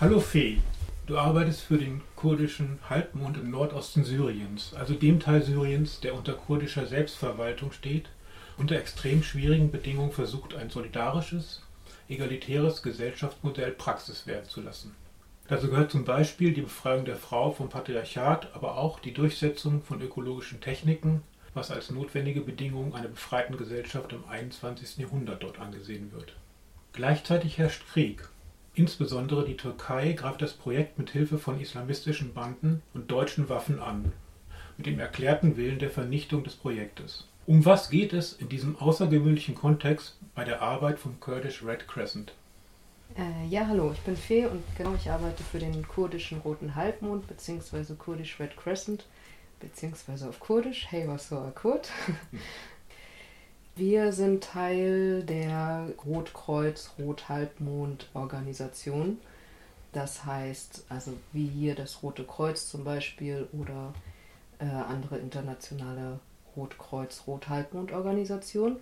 Hallo Fee, du arbeitest für den kurdischen Halbmond im Nordosten Syriens, also dem Teil Syriens, der unter kurdischer Selbstverwaltung steht, unter extrem schwierigen Bedingungen versucht, ein solidarisches, egalitäres Gesellschaftsmodell Praxis werden zu lassen. Dazu gehört zum Beispiel die Befreiung der Frau vom Patriarchat, aber auch die Durchsetzung von ökologischen Techniken, was als notwendige Bedingung einer befreiten Gesellschaft im 21. Jahrhundert dort angesehen wird. Gleichzeitig herrscht Krieg Insbesondere die Türkei greift das Projekt mit Hilfe von islamistischen Banden und deutschen Waffen an, mit dem erklärten Willen der Vernichtung des Projektes. Um was geht es in diesem außergewöhnlichen Kontext bei der Arbeit vom Kurdish Red Crescent? Äh, ja, hallo, ich bin Fee und genau, ich arbeite für den kurdischen Roten Halbmond bzw. Kurdish Red Crescent beziehungsweise auf Kurdisch, Hey was so Kurd. Wir sind Teil der Rotkreuz-Rothalbmond-Organisation. Das heißt, also wie hier das Rote Kreuz zum Beispiel oder äh, andere internationale Rotkreuz-Rothalbmond-Organisationen.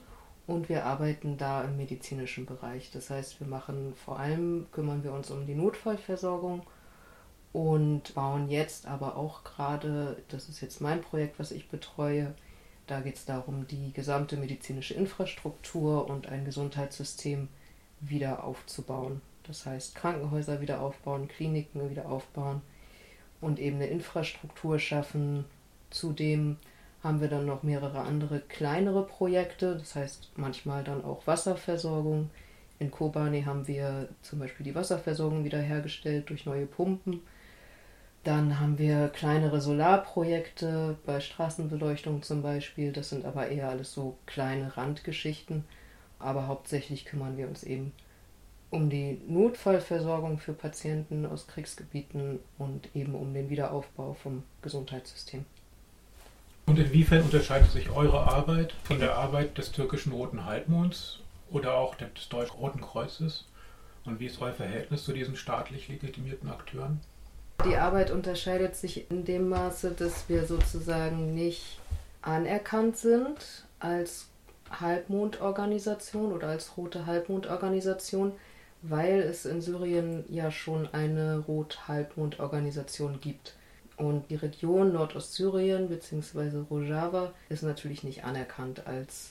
Und wir arbeiten da im medizinischen Bereich. Das heißt, wir machen vor allem, kümmern wir uns um die Notfallversorgung und bauen jetzt aber auch gerade, das ist jetzt mein Projekt, was ich betreue, da geht es darum, die gesamte medizinische Infrastruktur und ein Gesundheitssystem wieder aufzubauen. Das heißt, Krankenhäuser wieder aufbauen, Kliniken wieder aufbauen und eben eine Infrastruktur schaffen. Zudem haben wir dann noch mehrere andere kleinere Projekte, das heißt manchmal dann auch Wasserversorgung. In Kobani haben wir zum Beispiel die Wasserversorgung wiederhergestellt durch neue Pumpen. Dann haben wir kleinere Solarprojekte bei Straßenbeleuchtung zum Beispiel. Das sind aber eher alles so kleine Randgeschichten. Aber hauptsächlich kümmern wir uns eben um die Notfallversorgung für Patienten aus Kriegsgebieten und eben um den Wiederaufbau vom Gesundheitssystem. Und inwiefern unterscheidet sich eure Arbeit von der Arbeit des türkischen Roten Halbmonds oder auch des Deutschen Roten Kreuzes? Und wie ist euer Verhältnis zu diesen staatlich legitimierten Akteuren? Die Arbeit unterscheidet sich in dem Maße, dass wir sozusagen nicht anerkannt sind als Halbmondorganisation oder als rote Halbmondorganisation, weil es in Syrien ja schon eine Rot-Halbmond-Organisation gibt. Und die Region Nordostsyrien bzw. Rojava ist natürlich nicht anerkannt als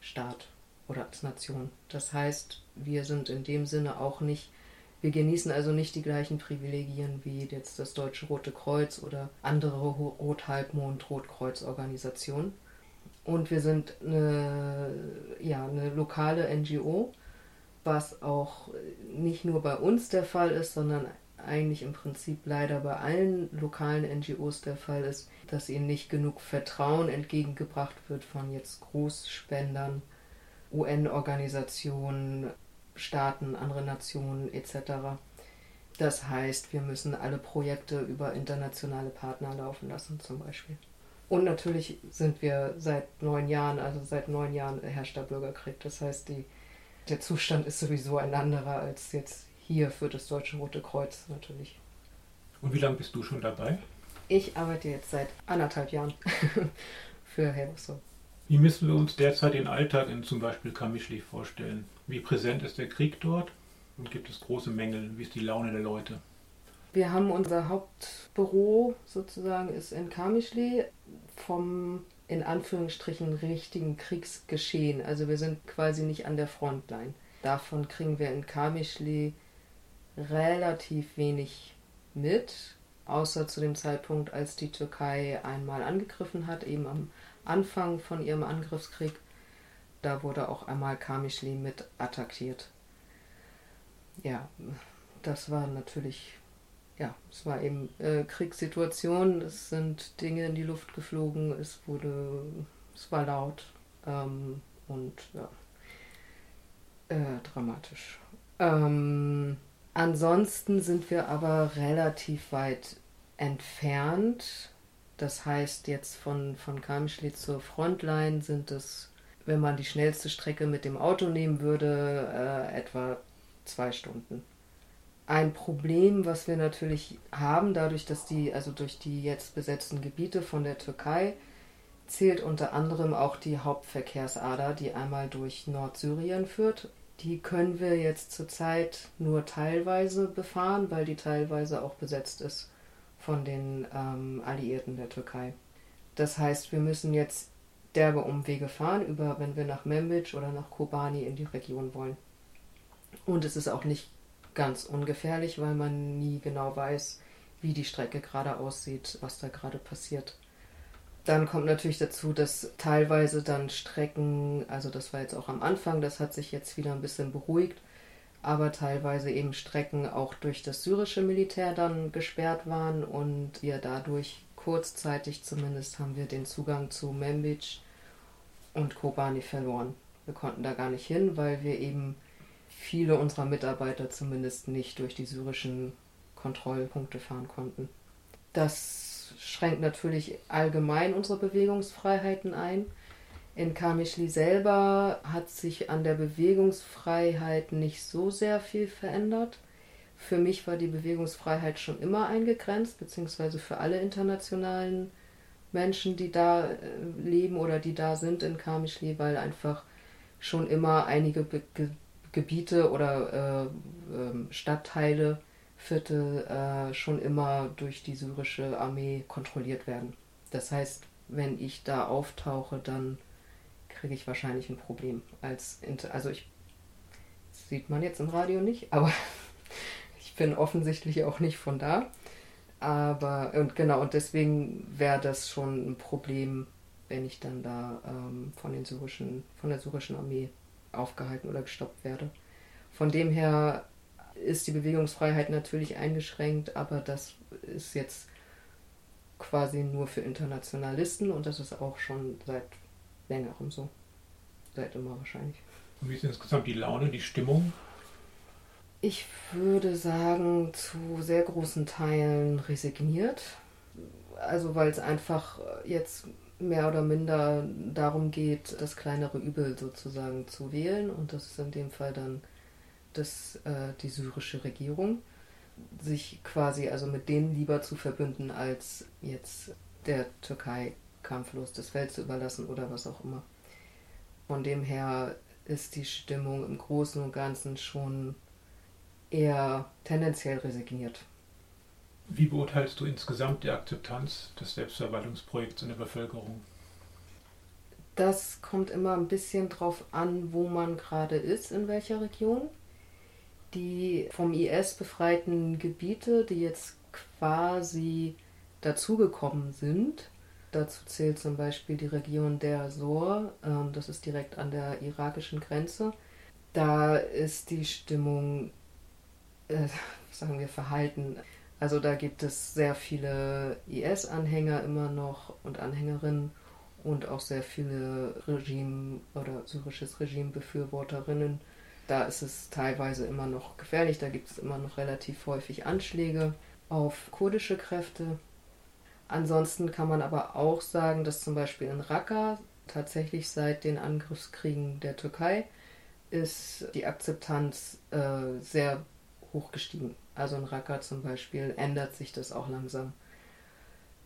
Staat oder als Nation. Das heißt, wir sind in dem Sinne auch nicht wir genießen also nicht die gleichen Privilegien wie jetzt das Deutsche Rote Kreuz oder andere Rothalbmond-Rotkreuz-Organisationen. Und wir sind eine, ja, eine lokale NGO, was auch nicht nur bei uns der Fall ist, sondern eigentlich im Prinzip leider bei allen lokalen NGOs der Fall ist, dass ihnen nicht genug Vertrauen entgegengebracht wird von jetzt Großspendern, UN-Organisationen, Staaten, andere Nationen etc. Das heißt, wir müssen alle Projekte über internationale Partner laufen lassen zum Beispiel. Und natürlich sind wir seit neun Jahren, also seit neun Jahren herrscht der Bürgerkrieg. Das heißt, die, der Zustand ist sowieso ein anderer als jetzt hier für das Deutsche Rote Kreuz natürlich. Und wie lange bist du schon dabei? Ich arbeite jetzt seit anderthalb Jahren für Helveso. Wie müssen wir uns derzeit den Alltag in zum Beispiel Kamischli vorstellen? Wie präsent ist der Krieg dort? Und gibt es große Mängel? Wie ist die Laune der Leute? Wir haben unser Hauptbüro sozusagen ist in Kamischli vom in Anführungsstrichen richtigen Kriegsgeschehen. Also wir sind quasi nicht an der Frontline. Davon kriegen wir in Kamischli relativ wenig mit, außer zu dem Zeitpunkt, als die Türkei einmal angegriffen hat, eben am Anfang von ihrem Angriffskrieg. Da wurde auch einmal Kamischli mit attackiert. Ja, das war natürlich, ja, es war eben äh, Kriegssituation, es sind Dinge in die Luft geflogen, es wurde, es war laut ähm, und ja, äh, dramatisch. Ähm, ansonsten sind wir aber relativ weit entfernt das heißt, jetzt von, von Kamschli zur Frontline sind es, wenn man die schnellste Strecke mit dem Auto nehmen würde, äh, etwa zwei Stunden. Ein Problem, was wir natürlich haben, dadurch, dass die, also durch die jetzt besetzten Gebiete von der Türkei, zählt unter anderem auch die Hauptverkehrsader, die einmal durch Nordsyrien führt Die können wir jetzt zurzeit nur teilweise befahren, weil die teilweise auch besetzt ist von den ähm, Alliierten der Türkei. Das heißt, wir müssen jetzt derbe Umwege fahren, über wenn wir nach Membic oder nach Kobani in die Region wollen. Und es ist auch nicht ganz ungefährlich, weil man nie genau weiß, wie die Strecke gerade aussieht, was da gerade passiert. Dann kommt natürlich dazu, dass teilweise dann Strecken, also das war jetzt auch am Anfang, das hat sich jetzt wieder ein bisschen beruhigt, aber teilweise eben Strecken auch durch das syrische Militär dann gesperrt waren und wir dadurch kurzzeitig zumindest haben wir den Zugang zu Membic und Kobani verloren. Wir konnten da gar nicht hin, weil wir eben viele unserer Mitarbeiter zumindest nicht durch die syrischen Kontrollpunkte fahren konnten. Das schränkt natürlich allgemein unsere Bewegungsfreiheiten ein. In Kamischli selber hat sich an der Bewegungsfreiheit nicht so sehr viel verändert. Für mich war die Bewegungsfreiheit schon immer eingegrenzt, beziehungsweise für alle internationalen Menschen, die da äh, leben oder die da sind in Kamischli, weil einfach schon immer einige Be Ge Gebiete oder äh, äh, Stadtteile, Viertel äh, schon immer durch die syrische Armee kontrolliert werden. Das heißt, wenn ich da auftauche, dann kriege ich wahrscheinlich ein Problem. Als also ich sieht man jetzt im Radio nicht, aber ich bin offensichtlich auch nicht von da. Aber, und genau, und deswegen wäre das schon ein Problem, wenn ich dann da ähm, von, den syrischen, von der syrischen Armee aufgehalten oder gestoppt werde. Von dem her ist die Bewegungsfreiheit natürlich eingeschränkt, aber das ist jetzt quasi nur für Internationalisten und das ist auch schon seit längerem so. Seit immer wahrscheinlich. Und wie ist insgesamt die Laune, die Stimmung ich würde sagen, zu sehr großen Teilen resigniert. Also weil es einfach jetzt mehr oder minder darum geht, das kleinere Übel sozusagen zu wählen. Und das ist in dem Fall dann das, äh, die syrische Regierung. Sich quasi also mit denen lieber zu verbünden, als jetzt der Türkei kampflos das Feld zu überlassen oder was auch immer. Von dem her ist die Stimmung im Großen und Ganzen schon eher tendenziell resigniert. Wie beurteilst du insgesamt die Akzeptanz des Selbstverwaltungsprojekts in der Bevölkerung? Das kommt immer ein bisschen drauf an, wo man gerade ist, in welcher Region. Die vom IS befreiten Gebiete, die jetzt quasi dazugekommen sind, dazu zählt zum Beispiel die Region der Sor, ähm, das ist direkt an der irakischen Grenze. Da ist die Stimmung äh, sagen wir, Verhalten. Also da gibt es sehr viele IS-Anhänger immer noch und Anhängerinnen und auch sehr viele Regime- oder syrisches Regime-Befürworterinnen. Da ist es teilweise immer noch gefährlich, da gibt es immer noch relativ häufig Anschläge auf kurdische Kräfte. Ansonsten kann man aber auch sagen, dass zum Beispiel in Raqqa tatsächlich seit den Angriffskriegen der Türkei ist die Akzeptanz äh, sehr hochgestiegen. Also in Raqqa zum Beispiel ändert sich das auch langsam.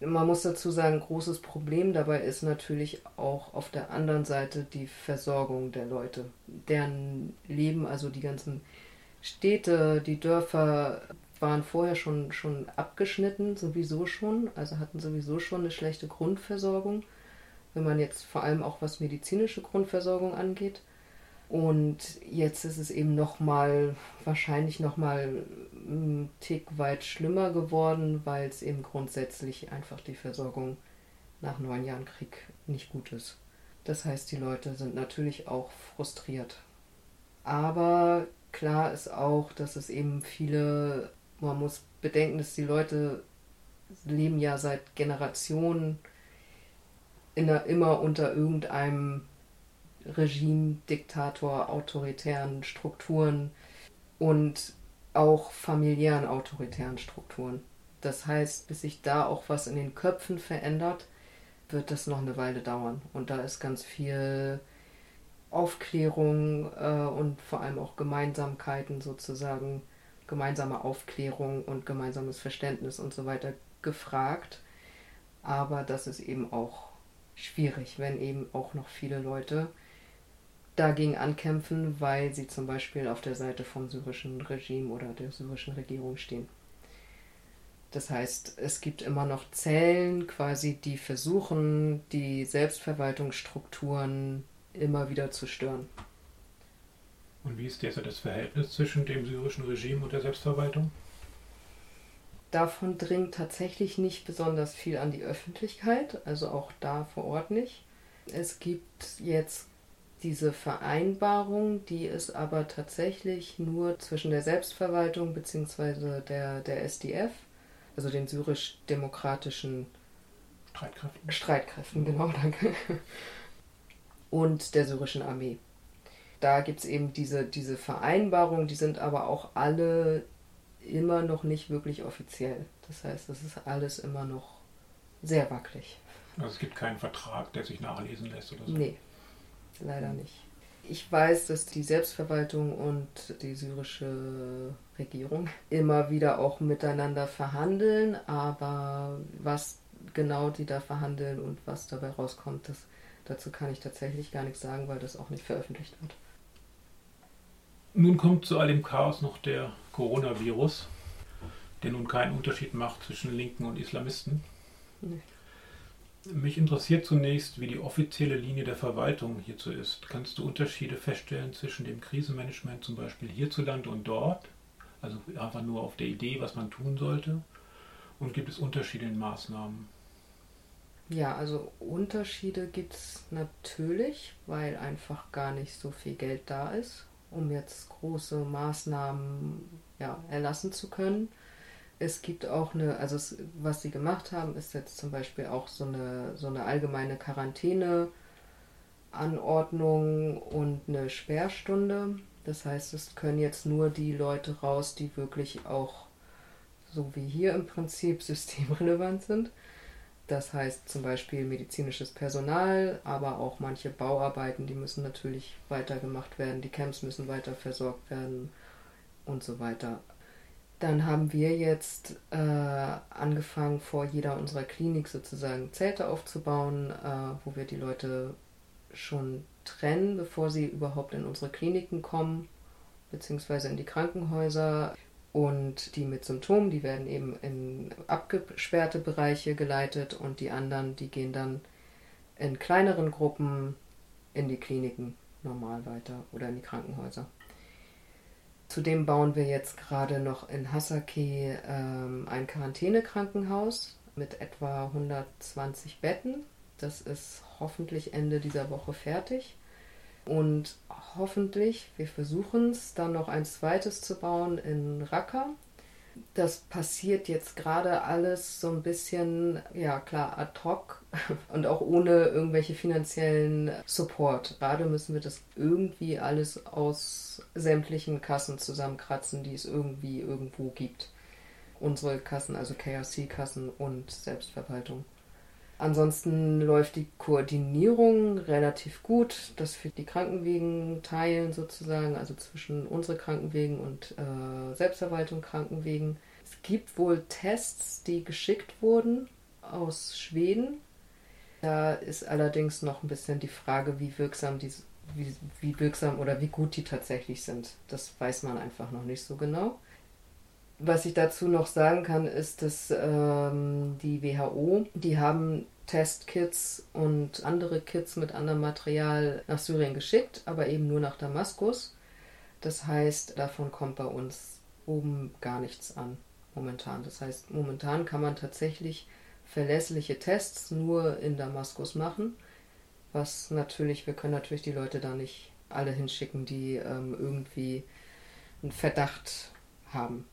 Man muss dazu sagen, großes Problem dabei ist natürlich auch auf der anderen Seite die Versorgung der Leute. Deren Leben, also die ganzen Städte, die Dörfer waren vorher schon, schon abgeschnitten, sowieso schon, also hatten sowieso schon eine schlechte Grundversorgung, wenn man jetzt vor allem auch was medizinische Grundversorgung angeht. Und jetzt ist es eben nochmal, wahrscheinlich nochmal ein Tick weit schlimmer geworden, weil es eben grundsätzlich einfach die Versorgung nach neun Jahren Krieg nicht gut ist. Das heißt, die Leute sind natürlich auch frustriert. Aber klar ist auch, dass es eben viele, man muss bedenken, dass die Leute leben ja seit Generationen der, immer unter irgendeinem Regime, Diktator, autoritären Strukturen und auch familiären autoritären Strukturen. Das heißt, bis sich da auch was in den Köpfen verändert, wird das noch eine Weile dauern. Und da ist ganz viel Aufklärung äh, und vor allem auch Gemeinsamkeiten sozusagen, gemeinsame Aufklärung und gemeinsames Verständnis und so weiter gefragt. Aber das ist eben auch schwierig, wenn eben auch noch viele Leute dagegen ankämpfen, weil sie zum Beispiel auf der Seite vom syrischen Regime oder der syrischen Regierung stehen. Das heißt, es gibt immer noch Zellen, quasi, die versuchen, die Selbstverwaltungsstrukturen immer wieder zu stören. Und wie ist derzeit das Verhältnis zwischen dem syrischen Regime und der Selbstverwaltung? Davon dringt tatsächlich nicht besonders viel an die Öffentlichkeit, also auch da vor Ort nicht. Es gibt jetzt diese Vereinbarung, die ist aber tatsächlich nur zwischen der Selbstverwaltung bzw. Der, der SDF also den syrisch-demokratischen Streitkräften. Streitkräften, genau, danke. Und der syrischen Armee. Da gibt es eben diese, diese Vereinbarungen, die sind aber auch alle immer noch nicht wirklich offiziell. Das heißt, das ist alles immer noch sehr wackelig. Also es gibt keinen Vertrag, der sich nachlesen lässt oder so? Nee, leider nicht. Ich weiß, dass die Selbstverwaltung und die syrische Regierung immer wieder auch miteinander verhandeln, aber was genau die da verhandeln und was dabei rauskommt, das, dazu kann ich tatsächlich gar nichts sagen, weil das auch nicht veröffentlicht wird. Nun kommt zu all dem Chaos noch der Coronavirus, der nun keinen Unterschied macht zwischen Linken und Islamisten. Nee. Mich interessiert zunächst, wie die offizielle Linie der Verwaltung hierzu ist. Kannst du Unterschiede feststellen zwischen dem Krisenmanagement zum Beispiel hierzulande und dort? Also einfach nur auf der Idee, was man tun sollte? Und gibt es Unterschiede in Maßnahmen? Ja, also Unterschiede gibt es natürlich, weil einfach gar nicht so viel Geld da ist, um jetzt große Maßnahmen ja, erlassen zu können es gibt auch eine, also es, was sie gemacht haben, ist jetzt zum Beispiel auch so eine, so eine allgemeine Quarantäneanordnung und eine Sperrstunde. Das heißt, es können jetzt nur die Leute raus, die wirklich auch, so wie hier im Prinzip, systemrelevant sind. Das heißt zum Beispiel medizinisches Personal, aber auch manche Bauarbeiten, die müssen natürlich weitergemacht werden, die Camps müssen weiter versorgt werden und so weiter. Dann haben wir jetzt äh, angefangen, vor jeder unserer Klinik sozusagen Zelte aufzubauen, äh, wo wir die Leute schon trennen, bevor sie überhaupt in unsere Kliniken kommen, beziehungsweise in die Krankenhäuser. Und die mit Symptomen, die werden eben in abgesperrte Bereiche geleitet und die anderen, die gehen dann in kleineren Gruppen in die Kliniken normal weiter oder in die Krankenhäuser. Zudem bauen wir jetzt gerade noch in Hasake ähm, ein Quarantänekrankenhaus mit etwa 120 Betten. Das ist hoffentlich Ende dieser Woche fertig. Und hoffentlich, wir versuchen es, dann noch ein zweites zu bauen in Raqqa das passiert jetzt gerade alles so ein bisschen, ja klar, ad hoc und auch ohne irgendwelche finanziellen Support. Gerade müssen wir das irgendwie alles aus sämtlichen Kassen zusammenkratzen, die es irgendwie irgendwo gibt. Unsere Kassen, also KRC-Kassen und Selbstverwaltung. Ansonsten läuft die Koordinierung relativ gut, dass wir die Krankenwegen teilen sozusagen, also zwischen unsere Krankenwegen und äh, Selbstverwaltung Krankenwegen. Es gibt wohl Tests, die geschickt wurden aus Schweden. Da ist allerdings noch ein bisschen die Frage, wie wirksam die, wie, wie wirksam oder wie gut die tatsächlich sind. Das weiß man einfach noch nicht so genau. Was ich dazu noch sagen kann, ist, dass ähm, die WHO, die haben Testkits und andere Kits mit anderem Material nach Syrien geschickt, aber eben nur nach Damaskus. Das heißt, davon kommt bei uns oben gar nichts an momentan. Das heißt, momentan kann man tatsächlich verlässliche Tests nur in Damaskus machen, was natürlich, wir können natürlich die Leute da nicht alle hinschicken, die ähm, irgendwie einen Verdacht haben.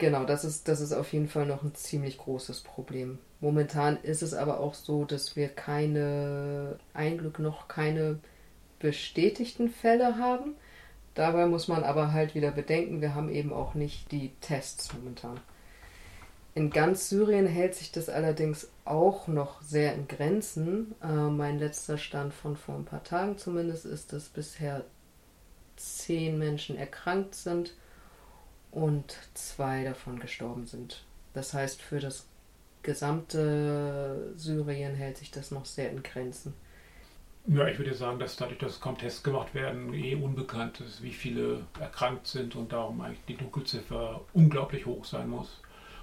Genau, das ist, das ist auf jeden Fall noch ein ziemlich großes Problem. Momentan ist es aber auch so, dass wir keine, ein Glück noch keine bestätigten Fälle haben. Dabei muss man aber halt wieder bedenken, wir haben eben auch nicht die Tests momentan. In ganz Syrien hält sich das allerdings auch noch sehr in Grenzen. Äh, mein letzter Stand von vor ein paar Tagen zumindest ist, dass bisher zehn Menschen erkrankt sind und zwei davon gestorben sind. Das heißt, für das gesamte Syrien hält sich das noch sehr in Grenzen. Ja, ich würde sagen, dass dadurch, dass kaum Tests gemacht werden, eh unbekannt ist, wie viele erkrankt sind und darum eigentlich die Dunkelziffer unglaublich hoch sein muss.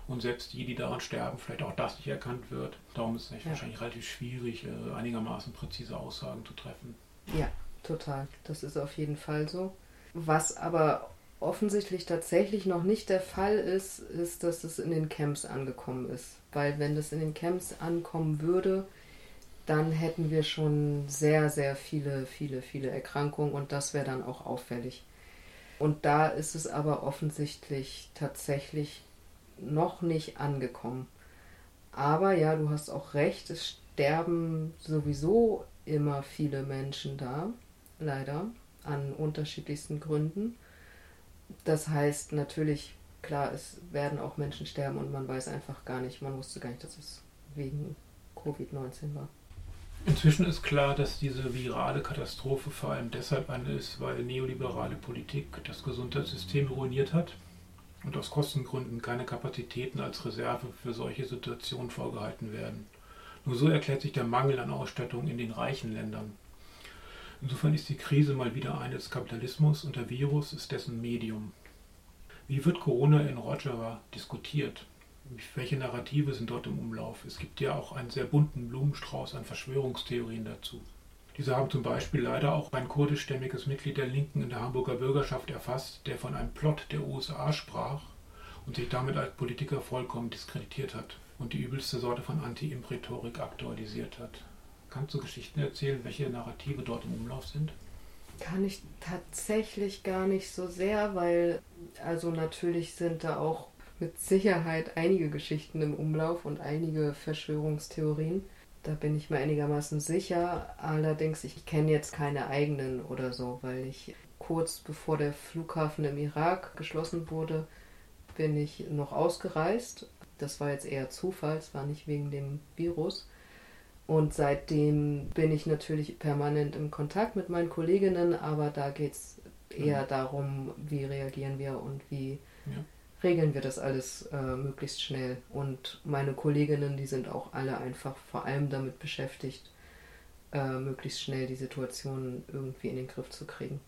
Und selbst die, die daran sterben, vielleicht auch das nicht erkannt wird. Darum ist es ja. wahrscheinlich relativ schwierig, äh, einigermaßen präzise Aussagen zu treffen. Ja, total. Das ist auf jeden Fall so. Was aber offensichtlich tatsächlich noch nicht der Fall ist, ist, dass es in den Camps angekommen ist. Weil wenn das in den Camps ankommen würde, dann hätten wir schon sehr, sehr viele, viele, viele Erkrankungen und das wäre dann auch auffällig. Und da ist es aber offensichtlich tatsächlich noch nicht angekommen. Aber ja, du hast auch recht, es sterben sowieso immer viele Menschen da, leider, an unterschiedlichsten Gründen. Das heißt natürlich, klar, es werden auch Menschen sterben und man weiß einfach gar nicht, man wusste gar nicht, dass es wegen Covid-19 war. Inzwischen ist klar, dass diese virale Katastrophe vor allem deshalb eine ist, weil neoliberale Politik das Gesundheitssystem ruiniert hat und aus Kostengründen keine Kapazitäten als Reserve für solche Situationen vorgehalten werden. Nur so erklärt sich der Mangel an Ausstattung in den reichen Ländern. Insofern ist die Krise mal wieder eine des Kapitalismus und der Virus ist dessen Medium. Wie wird Corona in Rojava diskutiert? Welche Narrative sind dort im Umlauf? Es gibt ja auch einen sehr bunten Blumenstrauß an Verschwörungstheorien dazu. Diese haben zum Beispiel leider auch ein kurdischstämmiges Mitglied der Linken in der Hamburger Bürgerschaft erfasst, der von einem Plot der USA sprach und sich damit als Politiker vollkommen diskreditiert hat und die übelste Sorte von Anti-Imp-Rhetorik aktualisiert hat. Kannst du Geschichten erzählen, welche Narrative dort im Umlauf sind? Kann ich tatsächlich gar nicht so sehr, weil also natürlich sind da auch mit Sicherheit einige Geschichten im Umlauf und einige Verschwörungstheorien. Da bin ich mir einigermaßen sicher. Allerdings, ich kenne jetzt keine eigenen oder so, weil ich kurz bevor der Flughafen im Irak geschlossen wurde, bin ich noch ausgereist. Das war jetzt eher Zufall, es war nicht wegen dem Virus. Und seitdem bin ich natürlich permanent im Kontakt mit meinen Kolleginnen, aber da geht es eher mhm. darum, wie reagieren wir und wie ja regeln wir das alles äh, möglichst schnell. Und meine Kolleginnen, die sind auch alle einfach vor allem damit beschäftigt, äh, möglichst schnell die Situation irgendwie in den Griff zu kriegen.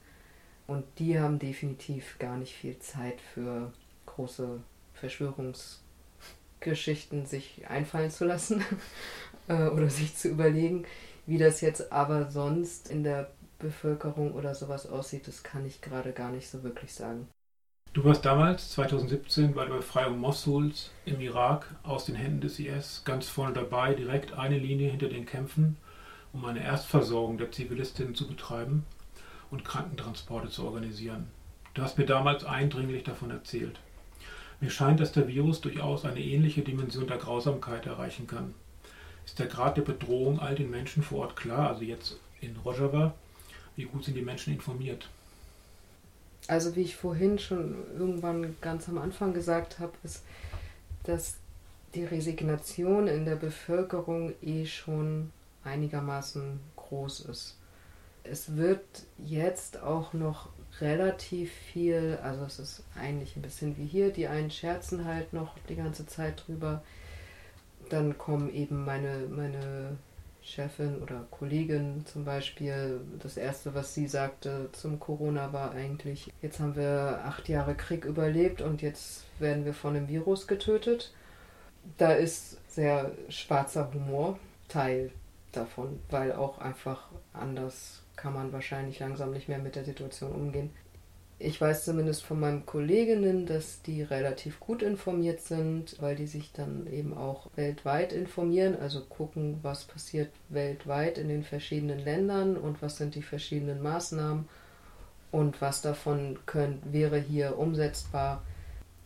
Und die haben definitiv gar nicht viel Zeit für große Verschwörungsgeschichten sich einfallen zu lassen äh, oder sich zu überlegen. Wie das jetzt aber sonst in der Bevölkerung oder sowas aussieht, das kann ich gerade gar nicht so wirklich sagen. Du warst damals, 2017, bei der Befreiung Mossuls im Irak aus den Händen des IS ganz vorne dabei, direkt eine Linie hinter den Kämpfen, um eine Erstversorgung der Zivilistinnen zu betreiben und Krankentransporte zu organisieren. Du hast mir damals eindringlich davon erzählt. Mir scheint, dass der Virus durchaus eine ähnliche Dimension der Grausamkeit erreichen kann. Ist der Grad der Bedrohung all den Menschen vor Ort klar, also jetzt in Rojava? Wie gut sind die Menschen informiert? also wie ich vorhin schon irgendwann ganz am Anfang gesagt habe, ist, dass die Resignation in der Bevölkerung eh schon einigermaßen groß ist. Es wird jetzt auch noch relativ viel, also es ist eigentlich ein bisschen wie hier, die einen scherzen halt noch die ganze Zeit drüber. Dann kommen eben meine, meine Chefin oder Kollegin zum Beispiel, das erste, was sie sagte zum Corona war eigentlich, jetzt haben wir acht Jahre Krieg überlebt und jetzt werden wir von einem Virus getötet. Da ist sehr schwarzer Humor Teil davon, weil auch einfach anders kann man wahrscheinlich langsam nicht mehr mit der Situation umgehen ich weiß zumindest von meinen Kolleginnen, dass die relativ gut informiert sind, weil die sich dann eben auch weltweit informieren, also gucken, was passiert weltweit in den verschiedenen Ländern und was sind die verschiedenen Maßnahmen und was davon könnt, wäre hier umsetzbar.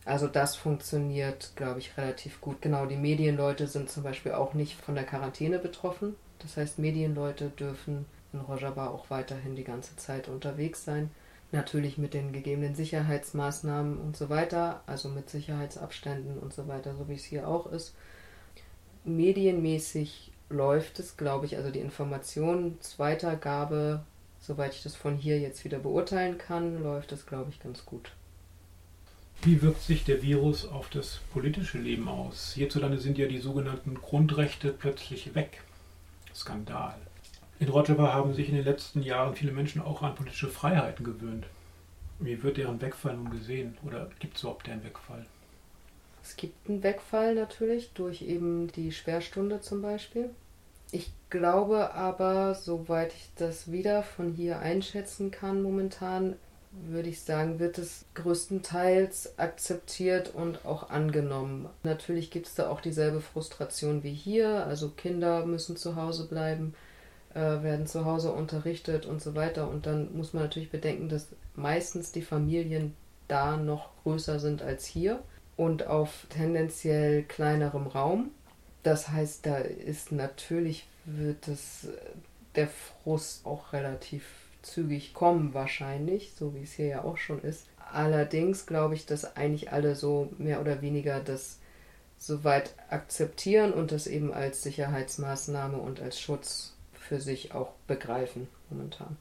Also das funktioniert, glaube ich, relativ gut. Genau, die Medienleute sind zum Beispiel auch nicht von der Quarantäne betroffen. Das heißt, Medienleute dürfen in Rojava auch weiterhin die ganze Zeit unterwegs sein Natürlich mit den gegebenen Sicherheitsmaßnahmen und so weiter, also mit Sicherheitsabständen und so weiter, so wie es hier auch ist. Medienmäßig läuft es, glaube ich, also die Informationsweitergabe, soweit ich das von hier jetzt wieder beurteilen kann, läuft es, glaube ich, ganz gut. Wie wirkt sich der Virus auf das politische Leben aus? Hierzulande sind ja die sogenannten Grundrechte plötzlich weg. Skandal. In Rojava haben sich in den letzten Jahren viele Menschen auch an politische Freiheiten gewöhnt. Wie wird deren Wegfall nun gesehen? Oder gibt es überhaupt einen Wegfall? Es gibt einen Wegfall natürlich durch eben die Sperrstunde zum Beispiel. Ich glaube aber, soweit ich das wieder von hier einschätzen kann momentan, würde ich sagen, wird es größtenteils akzeptiert und auch angenommen. Natürlich gibt es da auch dieselbe Frustration wie hier. Also Kinder müssen zu Hause bleiben, äh, werden zu Hause unterrichtet und so weiter. Und dann muss man natürlich bedenken, dass meistens die Familien da noch größer sind als hier und auf tendenziell kleinerem Raum. Das heißt, da ist natürlich, wird es der Frust auch relativ zügig kommen wahrscheinlich, so wie es hier ja auch schon ist. Allerdings glaube ich, dass eigentlich alle so mehr oder weniger das soweit akzeptieren und das eben als Sicherheitsmaßnahme und als Schutz für sich auch begreifen momentan.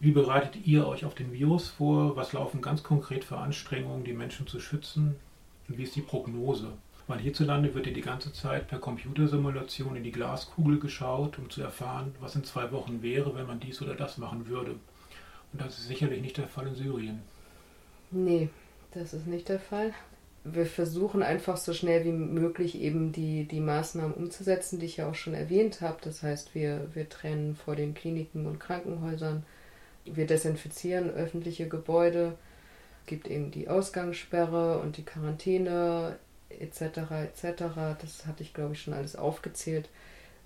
Wie bereitet ihr euch auf den Virus vor? Was laufen ganz konkret für Anstrengungen, die Menschen zu schützen? Und wie ist die Prognose? Weil hierzulande wird ja die ganze Zeit per Computersimulation in die Glaskugel geschaut, um zu erfahren, was in zwei Wochen wäre, wenn man dies oder das machen würde. Und das ist sicherlich nicht der Fall in Syrien. Nee, das ist nicht der Fall. Wir versuchen einfach so schnell wie möglich eben die, die Maßnahmen umzusetzen, die ich ja auch schon erwähnt habe. Das heißt, wir, wir trennen vor den Kliniken und Krankenhäusern wir desinfizieren öffentliche Gebäude, gibt eben die Ausgangssperre und die Quarantäne etc. etc. Das hatte ich, glaube ich, schon alles aufgezählt.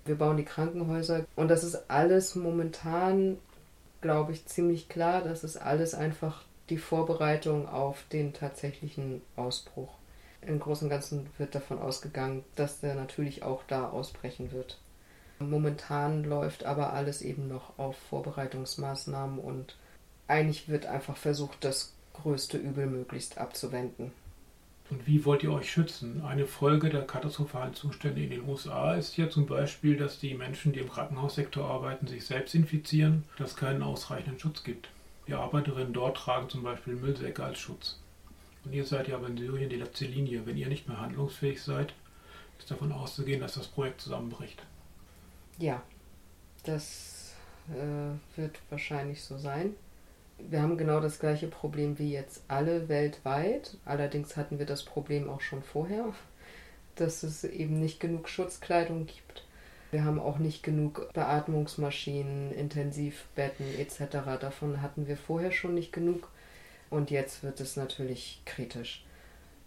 Wir bauen die Krankenhäuser und das ist alles momentan, glaube ich, ziemlich klar. Das ist alles einfach die Vorbereitung auf den tatsächlichen Ausbruch. Im Großen und Ganzen wird davon ausgegangen, dass der natürlich auch da ausbrechen wird. Momentan läuft aber alles eben noch auf Vorbereitungsmaßnahmen und eigentlich wird einfach versucht, das größte Übel möglichst abzuwenden. Und wie wollt ihr euch schützen? Eine Folge der katastrophalen Zustände in den USA ist ja zum Beispiel, dass die Menschen, die im Krankenhaussektor arbeiten, sich selbst infizieren, dass es keinen ausreichenden Schutz gibt. Die Arbeiterinnen dort tragen zum Beispiel Müllsäcke als Schutz. Und ihr seid ja aber in Syrien die letzte Linie. Wenn ihr nicht mehr handlungsfähig seid, ist davon auszugehen, dass das Projekt zusammenbricht. Ja, das äh, wird wahrscheinlich so sein. Wir haben genau das gleiche Problem wie jetzt alle weltweit. Allerdings hatten wir das Problem auch schon vorher, dass es eben nicht genug Schutzkleidung gibt. Wir haben auch nicht genug Beatmungsmaschinen, Intensivbetten etc. Davon hatten wir vorher schon nicht genug. Und jetzt wird es natürlich kritisch.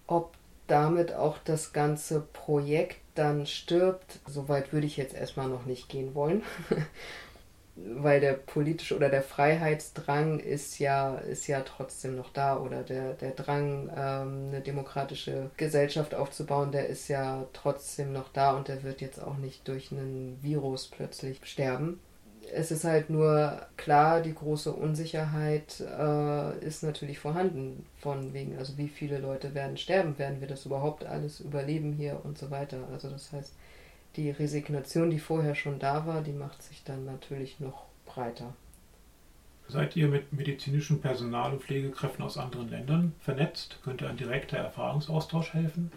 Ob damit auch das ganze Projekt dann stirbt, soweit würde ich jetzt erstmal noch nicht gehen wollen. Weil der politische oder der Freiheitsdrang ist ja, ist ja trotzdem noch da oder der, der Drang, ähm, eine demokratische Gesellschaft aufzubauen, der ist ja trotzdem noch da und der wird jetzt auch nicht durch einen Virus plötzlich sterben es ist halt nur klar, die große Unsicherheit äh, ist natürlich vorhanden, von wegen, also wie viele Leute werden sterben, werden wir das überhaupt alles überleben hier und so weiter. Also das heißt, die Resignation, die vorher schon da war, die macht sich dann natürlich noch breiter. Seid ihr mit medizinischem Personal und Pflegekräften aus anderen Ländern vernetzt? Könnte ein direkter Erfahrungsaustausch helfen?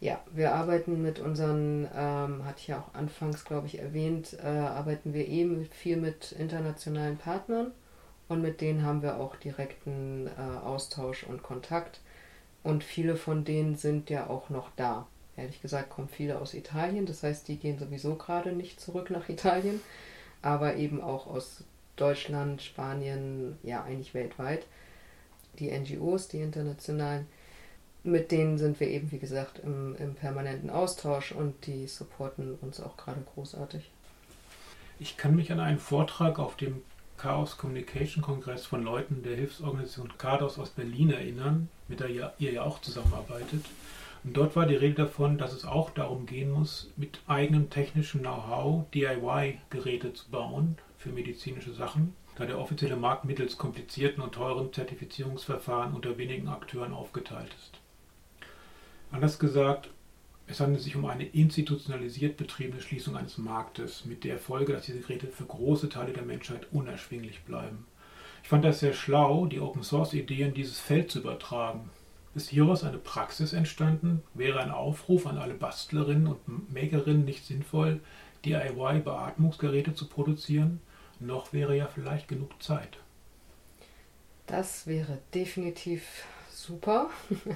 Ja, wir arbeiten mit unseren, ähm, hatte ich ja auch anfangs, glaube ich, erwähnt, äh, arbeiten wir eben viel mit internationalen Partnern und mit denen haben wir auch direkten äh, Austausch und Kontakt. Und viele von denen sind ja auch noch da. Ehrlich gesagt kommen viele aus Italien, das heißt, die gehen sowieso gerade nicht zurück nach Italien, aber eben auch aus Deutschland, Spanien, ja eigentlich weltweit. Die NGOs, die internationalen, mit denen sind wir eben, wie gesagt, im, im permanenten Austausch und die supporten uns auch gerade großartig. Ich kann mich an einen Vortrag auf dem Chaos Communication Kongress von Leuten der Hilfsorganisation CADOS aus Berlin erinnern, mit der ihr, ihr ja auch zusammenarbeitet. Und dort war die Rede davon, dass es auch darum gehen muss, mit eigenem technischem Know-how DIY-Geräte zu bauen für medizinische Sachen, da der offizielle Markt mittels komplizierten und teuren Zertifizierungsverfahren unter wenigen Akteuren aufgeteilt ist. Anders gesagt, es handelt sich um eine institutionalisiert betriebene Schließung eines Marktes mit der Folge, dass diese Geräte für große Teile der Menschheit unerschwinglich bleiben. Ich fand das sehr schlau, die Open Source Idee in dieses Feld zu übertragen. Ist hieraus eine Praxis entstanden? Wäre ein Aufruf an alle Bastlerinnen und Makerinnen nicht sinnvoll, DIY-Beatmungsgeräte zu produzieren, noch wäre ja vielleicht genug Zeit. Das wäre definitiv super.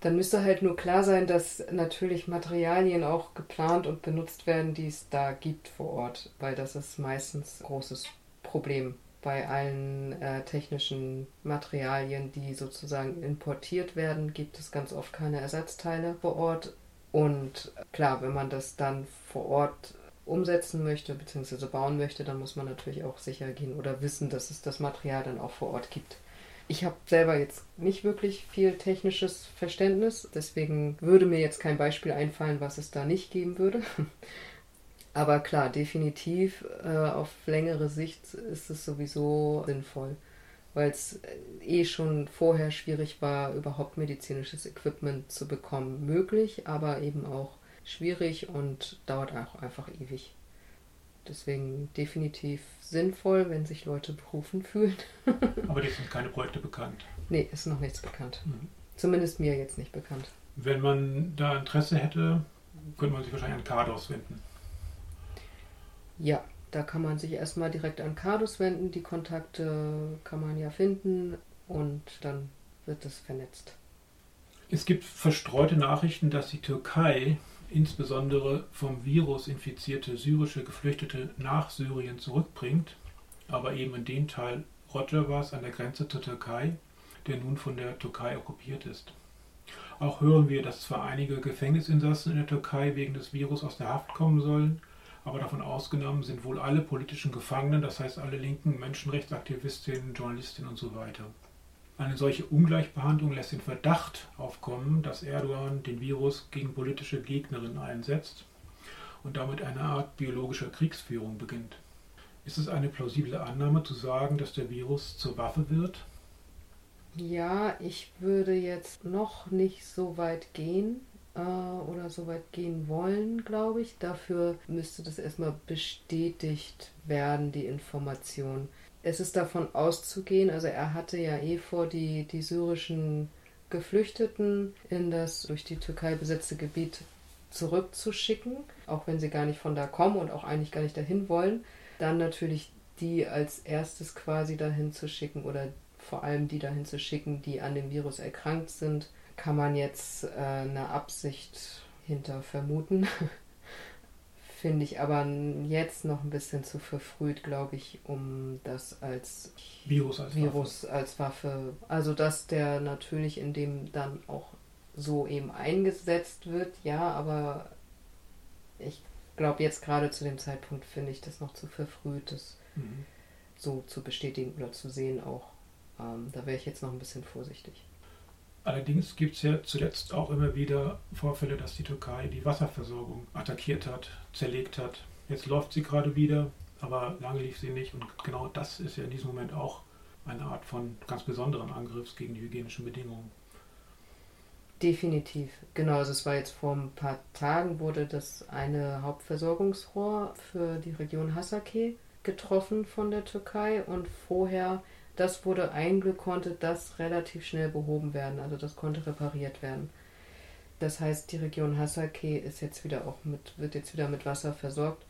Dann müsste halt nur klar sein, dass natürlich Materialien auch geplant und benutzt werden, die es da gibt vor Ort, weil das ist meistens ein großes Problem bei allen äh, technischen Materialien, die sozusagen importiert werden, gibt es ganz oft keine Ersatzteile vor Ort. Und klar, wenn man das dann vor Ort umsetzen möchte bzw. bauen möchte, dann muss man natürlich auch sicher gehen oder wissen, dass es das Material dann auch vor Ort gibt. Ich habe selber jetzt nicht wirklich viel technisches Verständnis, deswegen würde mir jetzt kein Beispiel einfallen, was es da nicht geben würde. Aber klar, definitiv äh, auf längere Sicht ist es sowieso sinnvoll, weil es eh schon vorher schwierig war, überhaupt medizinisches Equipment zu bekommen. Möglich, aber eben auch schwierig und dauert auch einfach ewig. Deswegen definitiv sinnvoll, wenn sich Leute berufen fühlen. Aber dir sind keine Projekte bekannt. Nee, ist noch nichts bekannt. Mhm. Zumindest mir jetzt nicht bekannt. Wenn man da Interesse hätte, könnte man sich wahrscheinlich an Cardos wenden. Ja, da kann man sich erstmal direkt an Cardos wenden. Die Kontakte kann man ja finden und dann wird es vernetzt. Es gibt verstreute Nachrichten, dass die Türkei insbesondere vom Virus infizierte syrische Geflüchtete nach Syrien zurückbringt, aber eben in den Teil Rojavas an der Grenze zur Türkei, der nun von der Türkei okkupiert ist. Auch hören wir, dass zwar einige Gefängnisinsassen in der Türkei wegen des Virus aus der Haft kommen sollen, aber davon ausgenommen sind wohl alle politischen Gefangenen, das heißt alle linken Menschenrechtsaktivistinnen, Journalistinnen und so weiter. Eine solche Ungleichbehandlung lässt den Verdacht aufkommen, dass Erdogan den Virus gegen politische Gegnerinnen einsetzt und damit eine Art biologischer Kriegsführung beginnt. Ist es eine plausible Annahme zu sagen, dass der Virus zur Waffe wird? Ja, ich würde jetzt noch nicht so weit gehen äh, oder so weit gehen wollen, glaube ich. Dafür müsste das erstmal bestätigt werden, die Information es ist davon auszugehen, also er hatte ja eh vor, die, die syrischen Geflüchteten in das durch die Türkei besetzte Gebiet zurückzuschicken, auch wenn sie gar nicht von da kommen und auch eigentlich gar nicht dahin wollen. Dann natürlich die als erstes quasi dahin zu schicken oder vor allem die dahin zu schicken, die an dem Virus erkrankt sind, kann man jetzt äh, eine Absicht hinter vermuten. Finde ich aber jetzt noch ein bisschen zu verfrüht, glaube ich, um das als Virus, als, Virus Waffe. als Waffe. Also, dass der natürlich in dem dann auch so eben eingesetzt wird, ja, aber ich glaube, jetzt gerade zu dem Zeitpunkt finde ich das noch zu verfrüht, das mhm. so zu bestätigen oder zu sehen auch. Ähm, da wäre ich jetzt noch ein bisschen vorsichtig. Allerdings gibt es ja zuletzt auch immer wieder Vorfälle, dass die Türkei die Wasserversorgung attackiert hat, zerlegt hat. Jetzt läuft sie gerade wieder, aber lange lief sie nicht. Und genau das ist ja in diesem Moment auch eine Art von ganz besonderen Angriffs gegen die hygienischen Bedingungen. Definitiv, genau. Also es war jetzt vor ein paar Tagen wurde das eine Hauptversorgungsrohr für die Region Hasake getroffen von der Türkei und vorher das wurde ein Glück konnte das relativ schnell behoben werden, also das konnte repariert werden. Das heißt, die Region Hasake ist jetzt wieder auch mit, wird jetzt wieder mit Wasser versorgt.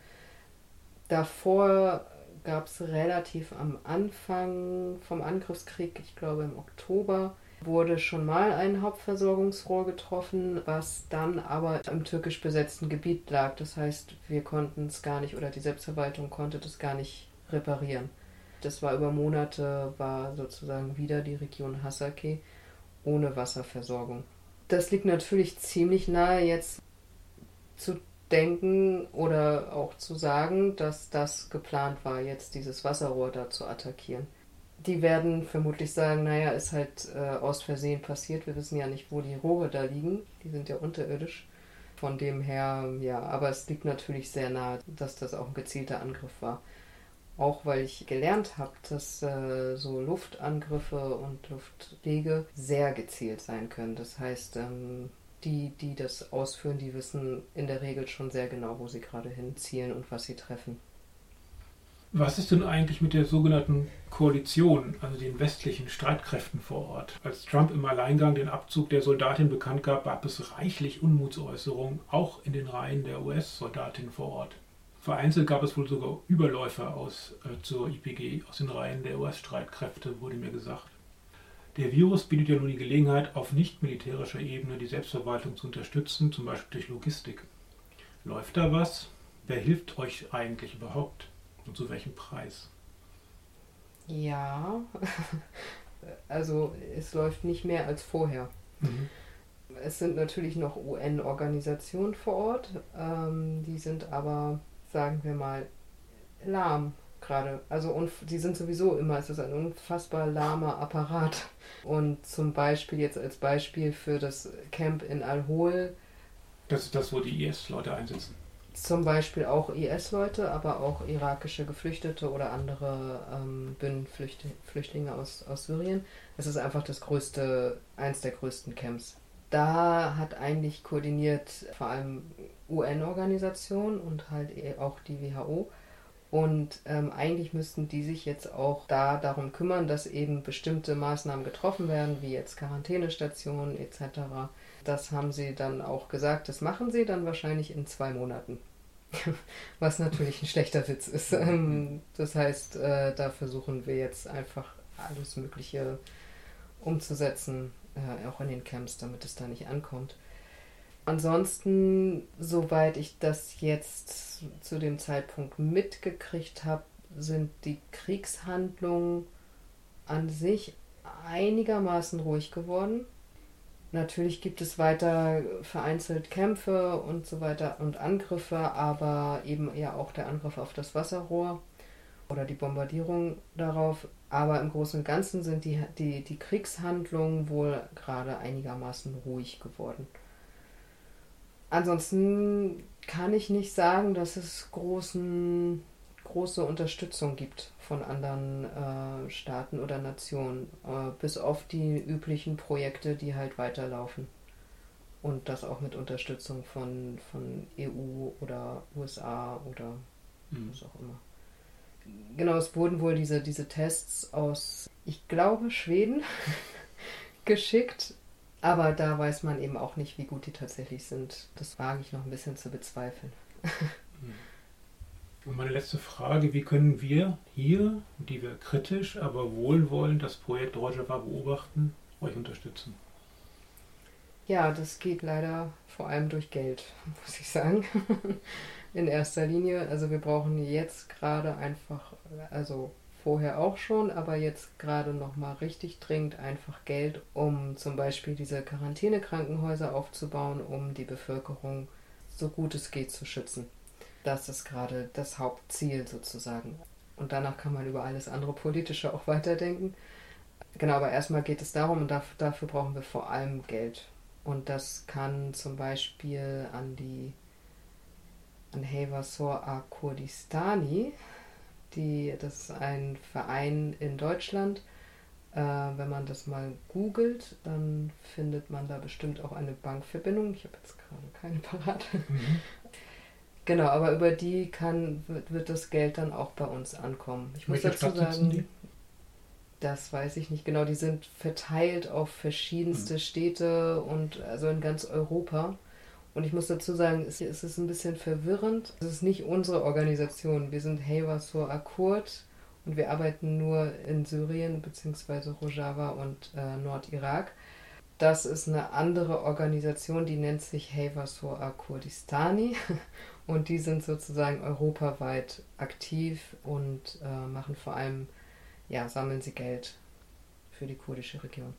Davor gab es relativ am Anfang vom Angriffskrieg, ich glaube im Oktober, wurde schon mal ein Hauptversorgungsrohr getroffen, was dann aber im türkisch besetzten Gebiet lag. Das heißt, wir konnten es gar nicht oder die Selbstverwaltung konnte das gar nicht reparieren das war über Monate, war sozusagen wieder die Region Hasake ohne Wasserversorgung. Das liegt natürlich ziemlich nahe jetzt zu denken oder auch zu sagen, dass das geplant war, jetzt dieses Wasserrohr da zu attackieren. Die werden vermutlich sagen, naja, ist halt äh, aus Versehen passiert. Wir wissen ja nicht, wo die Rohre da liegen. Die sind ja unterirdisch. Von dem her, ja, aber es liegt natürlich sehr nahe, dass das auch ein gezielter Angriff war. Auch weil ich gelernt habe, dass äh, so Luftangriffe und Luftwege sehr gezielt sein können. Das heißt, ähm, die, die das ausführen, die wissen in der Regel schon sehr genau, wo sie gerade hinzielen und was sie treffen. Was ist denn eigentlich mit der sogenannten Koalition, also den westlichen Streitkräften vor Ort? Als Trump im Alleingang den Abzug der Soldatin bekannt gab, gab es reichlich Unmutsäußerungen, auch in den Reihen der US-Soldatin vor Ort. Vereinzelt gab es wohl sogar Überläufer aus, äh, zur IPG aus den Reihen der US-Streitkräfte, wurde mir gesagt. Der Virus bietet ja nun die Gelegenheit, auf nicht militärischer Ebene die Selbstverwaltung zu unterstützen, zum Beispiel durch Logistik. Läuft da was? Wer hilft euch eigentlich überhaupt? Und zu welchem Preis? Ja, also es läuft nicht mehr als vorher. Mhm. Es sind natürlich noch UN-Organisationen vor Ort, ähm, die sind aber, sagen wir mal, lahm gerade. Also und die sind sowieso immer, es ist ein unfassbar lahmer Apparat. Und zum Beispiel jetzt als Beispiel für das Camp in Al-Hol. Das ist das, wo die IS-Leute einsetzen zum Beispiel auch IS-Leute, aber auch irakische Geflüchtete oder andere ähm, Binnenflüchtlinge aus, aus Syrien. Es ist einfach das größte, eins der größten Camps. Da hat eigentlich koordiniert vor allem UN-Organisationen und halt e, auch die WHO. Und ähm, eigentlich müssten die sich jetzt auch da darum kümmern, dass eben bestimmte Maßnahmen getroffen werden, wie jetzt Quarantänestationen etc. Das haben sie dann auch gesagt, das machen sie dann wahrscheinlich in zwei Monaten. Was natürlich ein schlechter Witz ist. Ähm, das heißt, äh, da versuchen wir jetzt einfach alles Mögliche umzusetzen, äh, auch in den Camps, damit es da nicht ankommt. Ansonsten, soweit ich das jetzt zu dem Zeitpunkt mitgekriegt habe, sind die Kriegshandlungen an sich einigermaßen ruhig geworden. Natürlich gibt es weiter vereinzelt Kämpfe und so weiter und Angriffe, aber eben ja auch der Angriff auf das Wasserrohr oder die Bombardierung darauf. Aber im Großen und Ganzen sind die, die, die Kriegshandlungen wohl gerade einigermaßen ruhig geworden. Ansonsten kann ich nicht sagen, dass es großen große Unterstützung gibt von anderen äh, Staaten oder Nationen, äh, bis auf die üblichen Projekte, die halt weiterlaufen. Und das auch mit Unterstützung von, von EU oder USA oder mhm. was auch immer. Genau, es wurden wohl diese, diese Tests aus, ich glaube, Schweden geschickt, aber da weiß man eben auch nicht, wie gut die tatsächlich sind. Das wage ich noch ein bisschen zu bezweifeln. Und meine letzte Frage, wie können wir hier, die wir kritisch, aber wohlwollend das Projekt Rojava beobachten, euch unterstützen? Ja, das geht leider vor allem durch Geld, muss ich sagen. In erster Linie. Also wir brauchen jetzt gerade einfach, also vorher auch schon, aber jetzt gerade nochmal richtig dringend einfach Geld, um zum Beispiel diese Quarantänekrankenhäuser aufzubauen, um die Bevölkerung so gut es geht zu schützen. Das ist gerade das Hauptziel sozusagen. Und danach kann man über alles andere Politische auch weiterdenken. Genau, aber erstmal geht es darum, und dafür, brauchen wir vor allem Geld. Und das kann zum Beispiel an die an Hevasor A. Die, das ist ein Verein in Deutschland. Äh, wenn man das mal googelt, dann findet man da bestimmt auch eine Bankverbindung. Ich habe jetzt gerade keine parat. Mhm. Genau, aber über die kann, wird, wird das Geld dann auch bei uns ankommen. Ich muss dazu sagen, das weiß ich nicht genau. Die sind verteilt auf verschiedenste hm. Städte und also in ganz Europa. Und ich muss dazu sagen, es, ist ein bisschen verwirrend. Es ist nicht unsere Organisation. Wir sind Hewasur Akkord und wir arbeiten nur in Syrien bzw. Rojava und äh, Nordirak. Das ist eine andere Organisation, die nennt sich Hevasur Kurdistani und die sind sozusagen europaweit aktiv und äh, machen vor allem, ja, sammeln sie Geld für die kurdische Region.